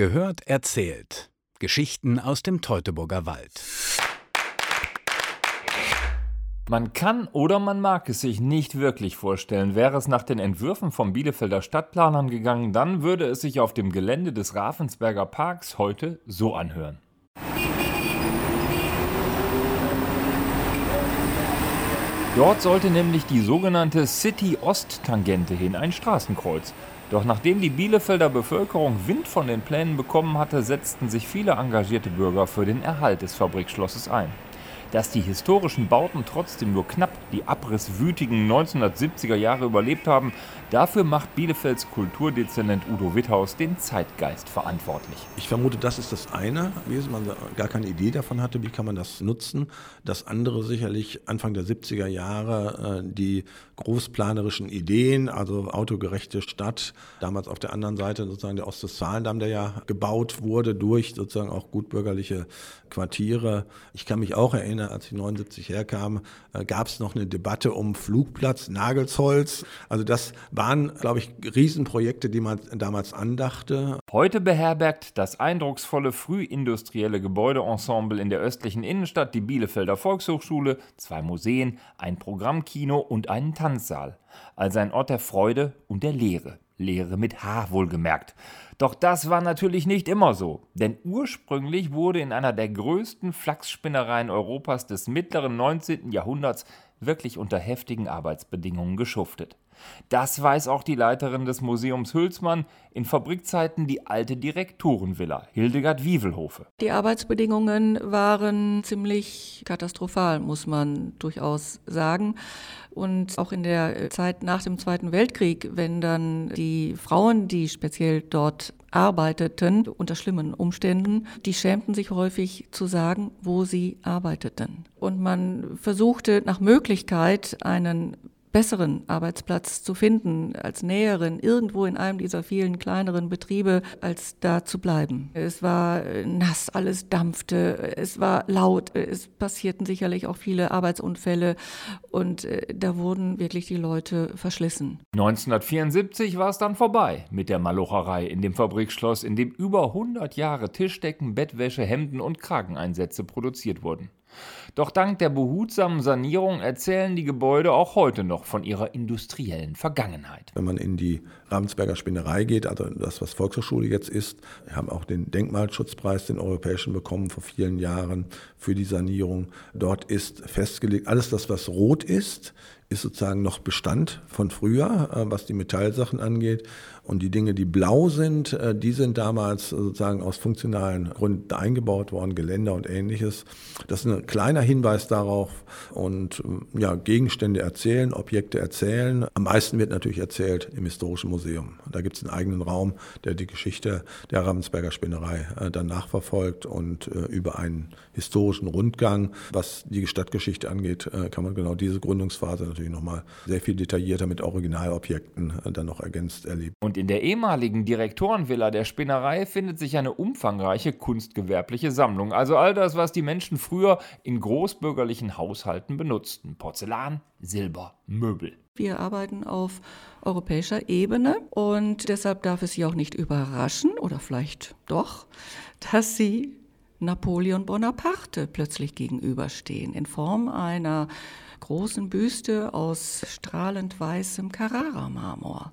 Gehört erzählt. Geschichten aus dem Teutoburger Wald. Man kann oder man mag es sich nicht wirklich vorstellen. Wäre es nach den Entwürfen vom Bielefelder Stadtplanern gegangen, dann würde es sich auf dem Gelände des Ravensberger Parks heute so anhören. Dort sollte nämlich die sogenannte City-Ost-Tangente hin, ein Straßenkreuz. Doch nachdem die Bielefelder Bevölkerung Wind von den Plänen bekommen hatte, setzten sich viele engagierte Bürger für den Erhalt des Fabrikschlosses ein dass die historischen Bauten trotzdem nur knapp die abrisswütigen 1970er Jahre überlebt haben, dafür macht Bielefelds Kulturdezernent Udo Witthaus den Zeitgeist verantwortlich. Ich vermute, das ist das eine, wie man gar keine Idee davon hatte, wie kann man das nutzen. Das andere sicherlich Anfang der 70er Jahre äh, die großplanerischen Ideen, also autogerechte Stadt, damals auf der anderen Seite sozusagen der Ostwestfalendamm, der ja gebaut wurde durch sozusagen auch gutbürgerliche Quartiere. Ich kann mich auch erinnern, als ich 79 herkam, äh, gab es noch eine Debatte um Flugplatz Nagelsholz. Also das waren, glaube ich, Riesenprojekte, die man damals andachte. Heute beherbergt das eindrucksvolle frühindustrielle Gebäudeensemble in der östlichen Innenstadt die Bielefelder Volkshochschule, zwei Museen, ein Programmkino und einen Tanz Tanzsaal, als ein Ort der Freude und der Lehre. Lehre mit H wohlgemerkt. Doch das war natürlich nicht immer so, denn ursprünglich wurde in einer der größten Flachsspinnereien Europas des mittleren 19. Jahrhunderts wirklich unter heftigen Arbeitsbedingungen geschuftet. Das weiß auch die Leiterin des Museums Hülsmann, in Fabrikzeiten die alte Direktorenvilla, Hildegard Wievelhofe. Die Arbeitsbedingungen waren ziemlich katastrophal, muss man durchaus sagen. Und auch in der Zeit nach dem Zweiten Weltkrieg, wenn dann die Frauen, die speziell dort arbeiteten, unter schlimmen Umständen, die schämten sich häufig zu sagen, wo sie arbeiteten. Und man versuchte nach Möglichkeit einen besseren Arbeitsplatz zu finden, als Näherin irgendwo in einem dieser vielen kleineren Betriebe, als da zu bleiben. Es war nass, alles dampfte, es war laut, es passierten sicherlich auch viele Arbeitsunfälle und äh, da wurden wirklich die Leute verschlissen. 1974 war es dann vorbei mit der Malocherei in dem Fabrikschloss, in dem über 100 Jahre Tischdecken, Bettwäsche, Hemden und Krageneinsätze produziert wurden. Doch dank der behutsamen Sanierung erzählen die Gebäude auch heute noch von ihrer industriellen Vergangenheit. Wenn man in die Ravensberger Spinnerei geht, also das, was Volkshochschule jetzt ist, wir haben auch den Denkmalschutzpreis, den europäischen, bekommen vor vielen Jahren für die Sanierung. Dort ist festgelegt, alles das, was rot ist, ist sozusagen noch Bestand von früher, äh, was die Metallsachen angeht. Und die Dinge, die blau sind, äh, die sind damals sozusagen aus funktionalen Gründen eingebaut worden, Geländer und ähnliches. Das ist ein kleiner Hinweis darauf. Und äh, ja, Gegenstände erzählen, Objekte erzählen. Am meisten wird natürlich erzählt im Historischen Museum. Da gibt es einen eigenen Raum, der die Geschichte der Ravensberger Spinnerei dann nachverfolgt und über einen historischen Rundgang, was die Stadtgeschichte angeht, kann man genau diese Gründungsphase natürlich natürlich nochmal sehr viel detaillierter mit Originalobjekten äh, dann noch ergänzt erlebt. Und in der ehemaligen Direktorenvilla der Spinnerei findet sich eine umfangreiche kunstgewerbliche Sammlung. Also all das, was die Menschen früher in großbürgerlichen Haushalten benutzten. Porzellan, Silber, Möbel. Wir arbeiten auf europäischer Ebene und deshalb darf es Sie auch nicht überraschen oder vielleicht doch, dass Sie Napoleon Bonaparte plötzlich gegenüberstehen in Form einer großen Büste aus strahlend weißem Carrara-Marmor.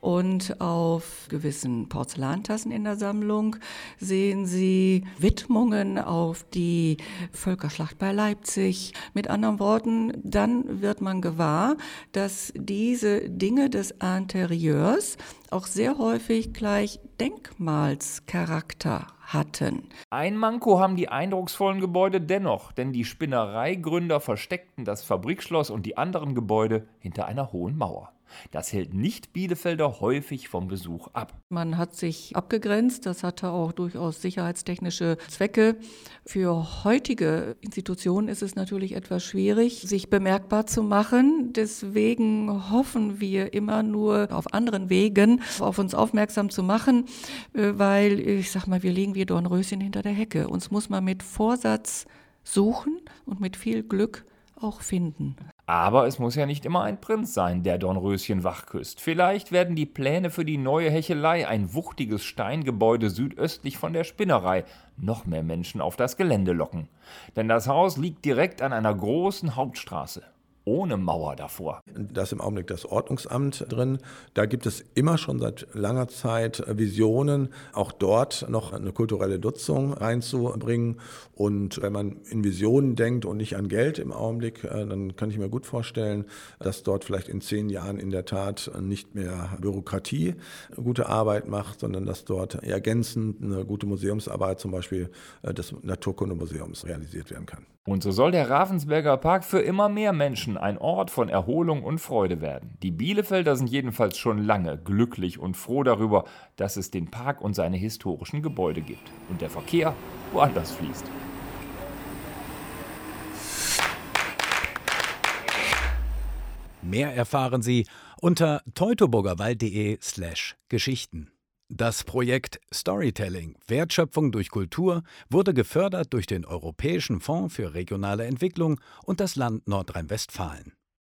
Und auf gewissen Porzellantassen in der Sammlung sehen Sie Widmungen auf die Völkerschlacht bei Leipzig. Mit anderen Worten, dann wird man gewahr, dass diese Dinge des Interieurs auch sehr häufig gleich Denkmalscharakter hatten. Ein Manko haben die eindrucksvollen Gebäude dennoch, denn die Spinnereigründer versteckten das Fabrikschloss und die anderen Gebäude hinter einer hohen Mauer. Das hält nicht Bielefelder häufig vom Besuch ab. Man hat sich abgegrenzt, das hatte auch durchaus sicherheitstechnische Zwecke. Für heutige Institutionen ist es natürlich etwas schwierig, sich bemerkbar zu machen. Deswegen hoffen wir immer nur auf anderen Wegen auf uns aufmerksam zu machen, äh, weil ich sag mal, wir legen wie Dornröschen hinter der Hecke. Uns muss man mit Vorsatz suchen und mit viel Glück auch finden. Aber es muss ja nicht immer ein Prinz sein, der Dornröschen wachküsst. Vielleicht werden die Pläne für die neue Hechelei, ein wuchtiges Steingebäude südöstlich von der Spinnerei, noch mehr Menschen auf das Gelände locken. Denn das Haus liegt direkt an einer großen Hauptstraße ohne Mauer davor. Da ist im Augenblick das Ordnungsamt drin. Da gibt es immer schon seit langer Zeit Visionen, auch dort noch eine kulturelle Nutzung reinzubringen. Und wenn man in Visionen denkt und nicht an Geld im Augenblick, äh, dann kann ich mir gut vorstellen, dass dort vielleicht in zehn Jahren in der Tat nicht mehr Bürokratie gute Arbeit macht, sondern dass dort ergänzend eine gute Museumsarbeit, zum Beispiel äh, des Naturkundemuseums, realisiert werden kann. Und so soll der Ravensberger Park für immer mehr Menschen ein Ort von Erholung und Freude werden. Die Bielefelder sind jedenfalls schon lange glücklich und froh darüber, dass es den Park und seine historischen Gebäude gibt und der Verkehr woanders fließt. Mehr erfahren Sie unter teutoburgerwald.de Geschichten. Das Projekt Storytelling Wertschöpfung durch Kultur wurde gefördert durch den Europäischen Fonds für regionale Entwicklung und das Land Nordrhein-Westfalen.